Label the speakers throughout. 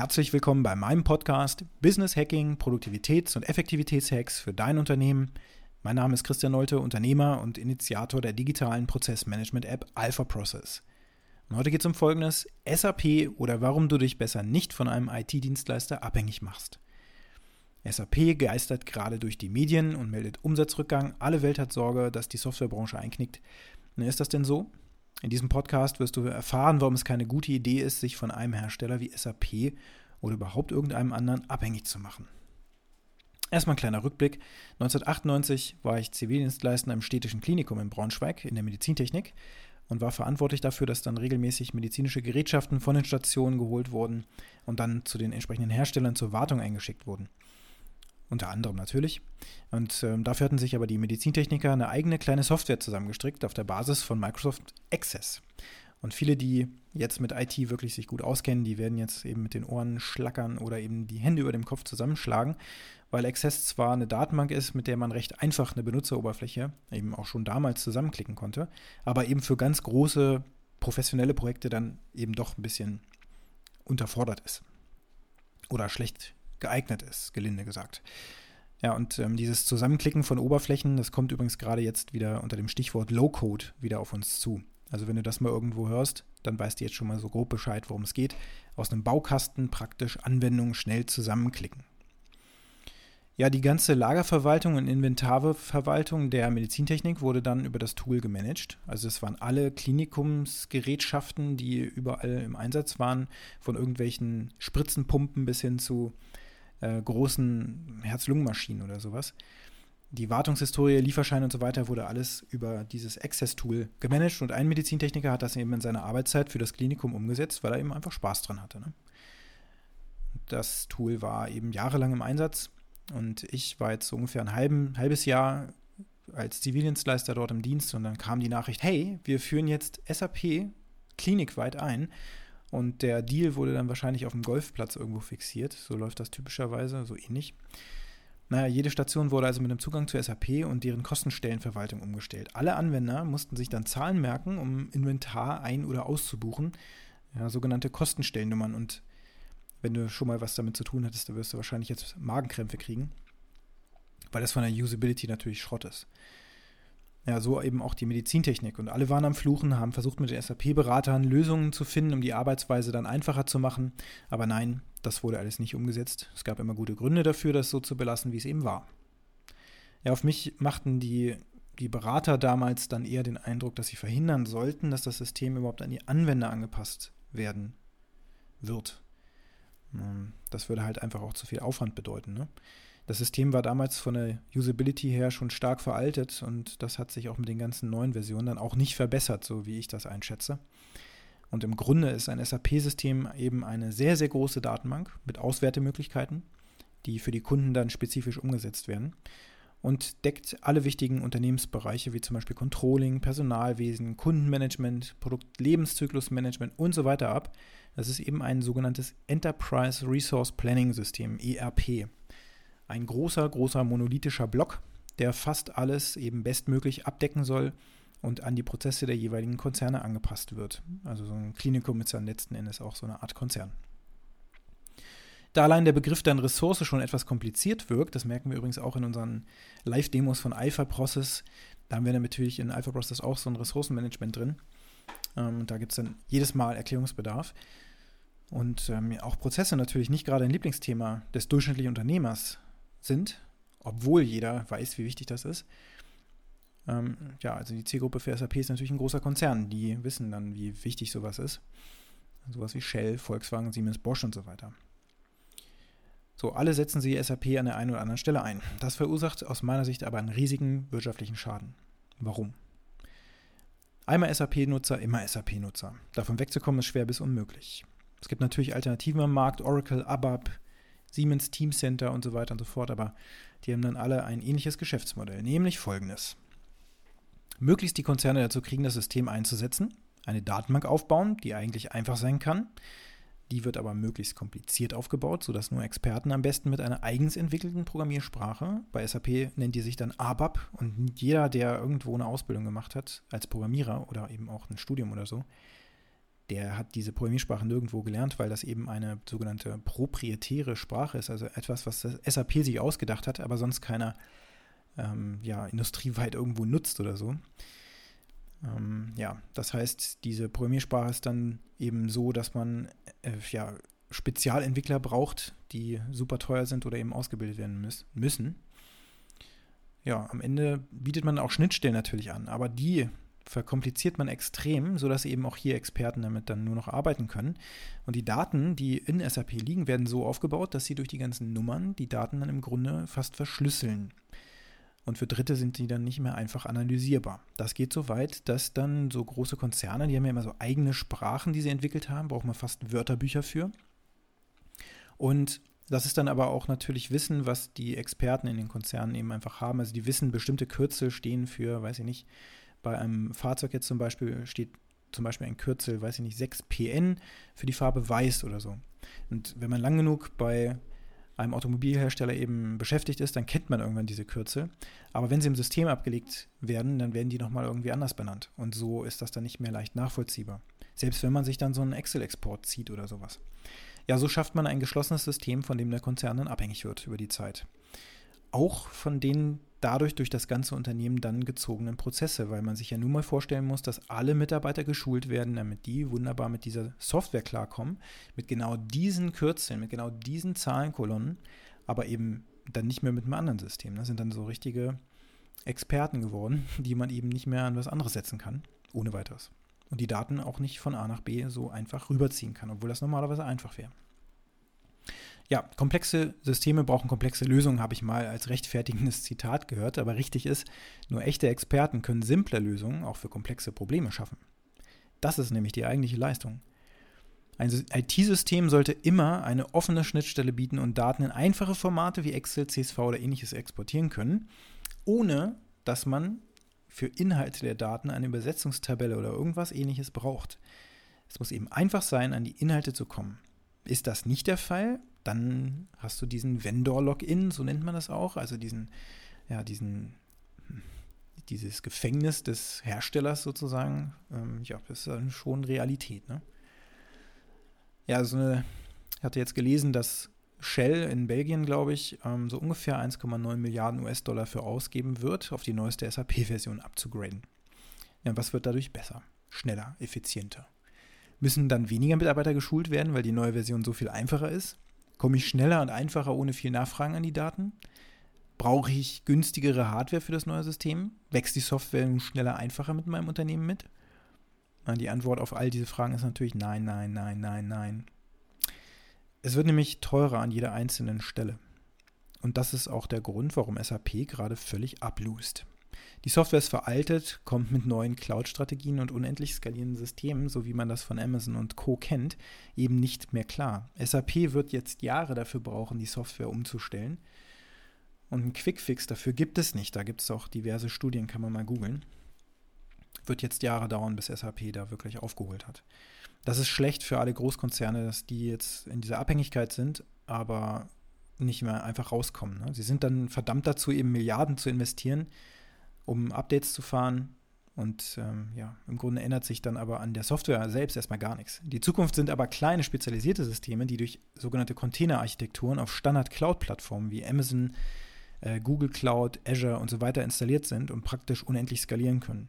Speaker 1: Herzlich willkommen bei meinem Podcast Business Hacking, Produktivitäts- und Effektivitätshacks für dein Unternehmen. Mein Name ist Christian Nolte, Unternehmer und Initiator der digitalen Prozessmanagement-App Alpha Process. Und heute geht es um Folgendes: SAP oder warum du dich besser nicht von einem IT-Dienstleister abhängig machst. SAP geistert gerade durch die Medien und meldet Umsatzrückgang. Alle Welt hat Sorge, dass die Softwarebranche einknickt. ist das denn so? In diesem Podcast wirst du erfahren, warum es keine gute Idee ist, sich von einem Hersteller wie SAP oder überhaupt irgendeinem anderen abhängig zu machen. Erstmal ein kleiner Rückblick. 1998 war ich Zivildienstleister im städtischen Klinikum in Braunschweig in der Medizintechnik und war verantwortlich dafür, dass dann regelmäßig medizinische Gerätschaften von den Stationen geholt wurden und dann zu den entsprechenden Herstellern zur Wartung eingeschickt wurden unter anderem natürlich. Und ähm, dafür hatten sich aber die Medizintechniker eine eigene kleine Software zusammengestrickt auf der Basis von Microsoft Access. Und viele, die jetzt mit IT wirklich sich gut auskennen, die werden jetzt eben mit den Ohren schlackern oder eben die Hände über dem Kopf zusammenschlagen, weil Access zwar eine Datenbank ist, mit der man recht einfach eine Benutzeroberfläche eben auch schon damals zusammenklicken konnte, aber eben für ganz große professionelle Projekte dann eben doch ein bisschen unterfordert ist. Oder schlecht geeignet ist, gelinde gesagt. Ja, und ähm, dieses Zusammenklicken von Oberflächen, das kommt übrigens gerade jetzt wieder unter dem Stichwort Low-Code wieder auf uns zu. Also wenn du das mal irgendwo hörst, dann weißt du jetzt schon mal so grob Bescheid, worum es geht. Aus einem Baukasten praktisch Anwendungen schnell zusammenklicken. Ja, die ganze Lagerverwaltung und Inventarverwaltung der Medizintechnik wurde dann über das Tool gemanagt. Also es waren alle Klinikumsgerätschaften, die überall im Einsatz waren, von irgendwelchen Spritzenpumpen bis hin zu äh, großen Herz-Lungen-Maschinen oder sowas. Die Wartungshistorie, Lieferscheine und so weiter wurde alles über dieses Access-Tool gemanagt und ein Medizintechniker hat das eben in seiner Arbeitszeit für das Klinikum umgesetzt, weil er eben einfach Spaß dran hatte. Ne? Das Tool war eben jahrelang im Einsatz und ich war jetzt so ungefähr ein halben, halbes Jahr als Zivildienstleister dort im Dienst und dann kam die Nachricht, hey, wir führen jetzt SAP klinikweit ein und der Deal wurde dann wahrscheinlich auf dem Golfplatz irgendwo fixiert. So läuft das typischerweise, so ähnlich. Naja, jede Station wurde also mit einem Zugang zur SAP und deren Kostenstellenverwaltung umgestellt. Alle Anwender mussten sich dann Zahlen merken, um Inventar ein- oder auszubuchen. Ja, sogenannte Kostenstellennummern. Und wenn du schon mal was damit zu tun hattest, dann wirst du wahrscheinlich jetzt Magenkrämpfe kriegen, weil das von der Usability natürlich Schrott ist. Ja, so eben auch die Medizintechnik. Und alle waren am Fluchen, haben versucht mit den SAP-Beratern Lösungen zu finden, um die Arbeitsweise dann einfacher zu machen. Aber nein, das wurde alles nicht umgesetzt. Es gab immer gute Gründe dafür, das so zu belassen, wie es eben war. Ja, auf mich machten die, die Berater damals dann eher den Eindruck, dass sie verhindern sollten, dass das System überhaupt an die Anwender angepasst werden wird. Ähm, das würde halt einfach auch zu viel Aufwand bedeuten. Ne? Das System war damals von der Usability her schon stark veraltet und das hat sich auch mit den ganzen neuen Versionen dann auch nicht verbessert, so wie ich das einschätze. Und im Grunde ist ein SAP-System eben eine sehr, sehr große Datenbank mit Auswertemöglichkeiten, die für die Kunden dann spezifisch umgesetzt werden und deckt alle wichtigen Unternehmensbereiche wie zum Beispiel Controlling, Personalwesen, Kundenmanagement, Produktlebenszyklusmanagement und so weiter ab. Das ist eben ein sogenanntes Enterprise Resource Planning System, ERP ein großer, großer monolithischer Block, der fast alles eben bestmöglich abdecken soll und an die Prozesse der jeweiligen Konzerne angepasst wird. Also so ein Klinikum ist ja letzten Endes auch so eine Art Konzern. Da allein der Begriff dann Ressource schon etwas kompliziert wirkt, das merken wir übrigens auch in unseren Live-Demos von Alpha Process, da haben wir dann natürlich in Alpha Process auch so ein Ressourcenmanagement drin. Ähm, und da gibt es dann jedes Mal Erklärungsbedarf. Und ähm, auch Prozesse natürlich nicht gerade ein Lieblingsthema des durchschnittlichen Unternehmers sind, obwohl jeder weiß, wie wichtig das ist. Ähm, ja, also die Zielgruppe für SAP ist natürlich ein großer Konzern. Die wissen dann, wie wichtig sowas ist. Sowas wie Shell, Volkswagen, Siemens, Bosch und so weiter. So, alle setzen sie SAP an der einen oder anderen Stelle ein. Das verursacht aus meiner Sicht aber einen riesigen wirtschaftlichen Schaden. Warum? Einmal SAP-Nutzer, immer SAP-Nutzer. Davon wegzukommen ist schwer bis unmöglich. Es gibt natürlich Alternativen am Markt, Oracle, ABAP, Siemens Teamcenter und so weiter und so fort, aber die haben dann alle ein ähnliches Geschäftsmodell, nämlich folgendes. Möglichst die Konzerne dazu kriegen, das System einzusetzen, eine Datenbank aufbauen, die eigentlich einfach sein kann. Die wird aber möglichst kompliziert aufgebaut, sodass nur Experten am besten mit einer eigens entwickelten Programmiersprache, bei SAP nennt die sich dann ABAP und jeder, der irgendwo eine Ausbildung gemacht hat als Programmierer oder eben auch ein Studium oder so, der hat diese Programmiersprache nirgendwo gelernt, weil das eben eine sogenannte proprietäre Sprache ist, also etwas, was das SAP sich ausgedacht hat, aber sonst keiner ähm, ja, industrieweit irgendwo nutzt oder so. Ähm, ja, das heißt, diese Programmiersprache ist dann eben so, dass man äh, ja, Spezialentwickler braucht, die super teuer sind oder eben ausgebildet werden müssen. Ja, am Ende bietet man auch Schnittstellen natürlich an, aber die verkompliziert man extrem, sodass eben auch hier Experten damit dann nur noch arbeiten können. Und die Daten, die in SAP liegen, werden so aufgebaut, dass sie durch die ganzen Nummern die Daten dann im Grunde fast verschlüsseln. Und für Dritte sind die dann nicht mehr einfach analysierbar. Das geht so weit, dass dann so große Konzerne, die haben ja immer so eigene Sprachen, die sie entwickelt haben, braucht man fast Wörterbücher für. Und das ist dann aber auch natürlich Wissen, was die Experten in den Konzernen eben einfach haben. Also die wissen, bestimmte Kürzel stehen für, weiß ich nicht, bei einem Fahrzeug jetzt zum Beispiel steht zum Beispiel ein Kürzel, weiß ich nicht, 6PN für die Farbe weiß oder so. Und wenn man lang genug bei einem Automobilhersteller eben beschäftigt ist, dann kennt man irgendwann diese Kürzel. Aber wenn sie im System abgelegt werden, dann werden die nochmal irgendwie anders benannt. Und so ist das dann nicht mehr leicht nachvollziehbar. Selbst wenn man sich dann so einen Excel-Export zieht oder sowas. Ja, so schafft man ein geschlossenes System, von dem der Konzern dann abhängig wird über die Zeit. Auch von den dadurch durch das ganze Unternehmen dann gezogenen Prozesse, weil man sich ja nun mal vorstellen muss, dass alle Mitarbeiter geschult werden, damit die wunderbar mit dieser Software klarkommen, mit genau diesen Kürzeln, mit genau diesen Zahlenkolonnen, aber eben dann nicht mehr mit einem anderen System. Das sind dann so richtige Experten geworden, die man eben nicht mehr an was anderes setzen kann, ohne weiteres. Und die Daten auch nicht von A nach B so einfach rüberziehen kann, obwohl das normalerweise einfach wäre. Ja, komplexe Systeme brauchen komplexe Lösungen, habe ich mal als rechtfertigendes Zitat gehört, aber richtig ist, nur echte Experten können simple Lösungen auch für komplexe Probleme schaffen. Das ist nämlich die eigentliche Leistung. Ein IT-System sollte immer eine offene Schnittstelle bieten und Daten in einfache Formate wie Excel, CSV oder ähnliches exportieren können, ohne dass man für Inhalte der Daten eine Übersetzungstabelle oder irgendwas ähnliches braucht. Es muss eben einfach sein, an die Inhalte zu kommen. Ist das nicht der Fall, dann hast du diesen Vendor-Login, so nennt man das auch, also diesen, ja, diesen, dieses Gefängnis des Herstellers sozusagen. Ähm, ja, das ist dann schon Realität, ne? Ja, also eine, ich hatte jetzt gelesen, dass Shell in Belgien, glaube ich, ähm, so ungefähr 1,9 Milliarden US-Dollar für ausgeben wird, auf die neueste SAP-Version abzugraden. Ja, was wird dadurch besser? Schneller, effizienter. Müssen dann weniger Mitarbeiter geschult werden, weil die neue Version so viel einfacher ist? Komme ich schneller und einfacher ohne viel Nachfragen an die Daten? Brauche ich günstigere Hardware für das neue System? Wächst die Software nun schneller, einfacher mit meinem Unternehmen mit? Die Antwort auf all diese Fragen ist natürlich nein, nein, nein, nein, nein. Es wird nämlich teurer an jeder einzelnen Stelle. Und das ist auch der Grund, warum SAP gerade völlig ablust. Die Software ist veraltet, kommt mit neuen Cloud-Strategien und unendlich skalierenden Systemen, so wie man das von Amazon und Co. kennt, eben nicht mehr klar. SAP wird jetzt Jahre dafür brauchen, die Software umzustellen. Und einen Quickfix dafür gibt es nicht. Da gibt es auch diverse Studien, kann man mal googeln. Wird jetzt Jahre dauern, bis SAP da wirklich aufgeholt hat. Das ist schlecht für alle Großkonzerne, dass die jetzt in dieser Abhängigkeit sind, aber nicht mehr einfach rauskommen. Ne? Sie sind dann verdammt dazu, eben Milliarden zu investieren, um Updates zu fahren. Und ähm, ja, im Grunde ändert sich dann aber an der Software selbst erstmal gar nichts. Die Zukunft sind aber kleine spezialisierte Systeme, die durch sogenannte Container-Architekturen auf Standard-Cloud-Plattformen wie Amazon, äh, Google Cloud, Azure und so weiter installiert sind und praktisch unendlich skalieren können.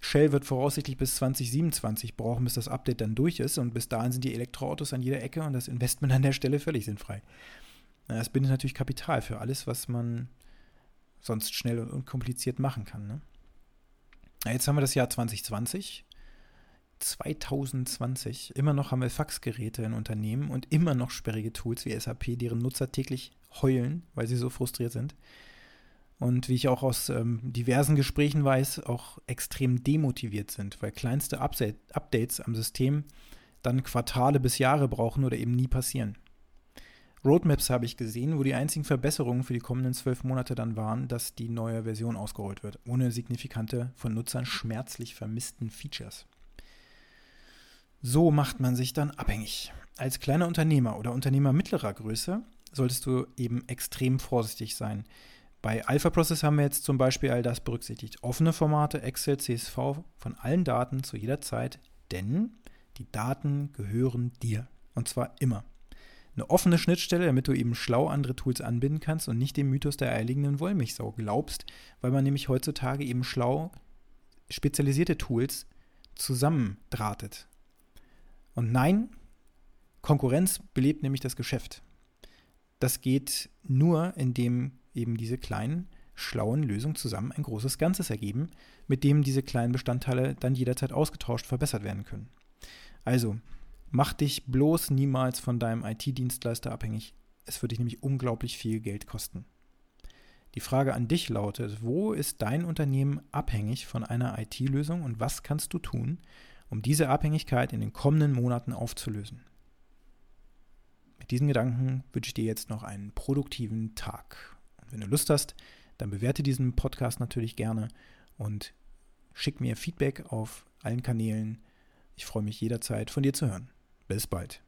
Speaker 1: Shell wird voraussichtlich bis 2027 brauchen, bis das Update dann durch ist und bis dahin sind die Elektroautos an jeder Ecke und das Investment an der Stelle völlig sinnfrei. Das bindet natürlich Kapital für alles, was man sonst schnell und unkompliziert machen kann. Ne? Jetzt haben wir das Jahr 2020. 2020. Immer noch haben wir Faxgeräte in Unternehmen und immer noch sperrige Tools wie SAP, deren Nutzer täglich heulen, weil sie so frustriert sind. Und wie ich auch aus ähm, diversen Gesprächen weiß, auch extrem demotiviert sind, weil kleinste Update, Updates am System dann Quartale bis Jahre brauchen oder eben nie passieren. Roadmaps habe ich gesehen, wo die einzigen Verbesserungen für die kommenden zwölf Monate dann waren, dass die neue Version ausgerollt wird, ohne signifikante, von Nutzern schmerzlich vermissten Features. So macht man sich dann abhängig. Als kleiner Unternehmer oder Unternehmer mittlerer Größe solltest du eben extrem vorsichtig sein. Bei Alpha Process haben wir jetzt zum Beispiel all das berücksichtigt. Offene Formate, Excel, CSV von allen Daten zu jeder Zeit, denn Die Daten gehören dir. Und zwar immer. Eine offene Schnittstelle, damit du eben schlau andere Tools anbinden kannst und nicht dem Mythos der eierlegenden Wollmilchsau glaubst, weil man nämlich heutzutage eben schlau spezialisierte Tools zusammendrahtet. Und nein, Konkurrenz belebt nämlich das Geschäft. Das geht nur, indem eben diese kleinen, schlauen Lösungen zusammen ein großes Ganzes ergeben, mit dem diese kleinen Bestandteile dann jederzeit ausgetauscht, verbessert werden können. Also, mach dich bloß niemals von deinem IT-Dienstleister abhängig. Es wird dich nämlich unglaublich viel Geld kosten. Die Frage an dich lautet, wo ist dein Unternehmen abhängig von einer IT-Lösung und was kannst du tun, um diese Abhängigkeit in den kommenden Monaten aufzulösen? Mit diesen Gedanken wünsche ich dir jetzt noch einen produktiven Tag. Und wenn du Lust hast, dann bewerte diesen Podcast natürlich gerne und schick mir Feedback auf allen Kanälen. Ich freue mich jederzeit von dir zu hören. Bis bald.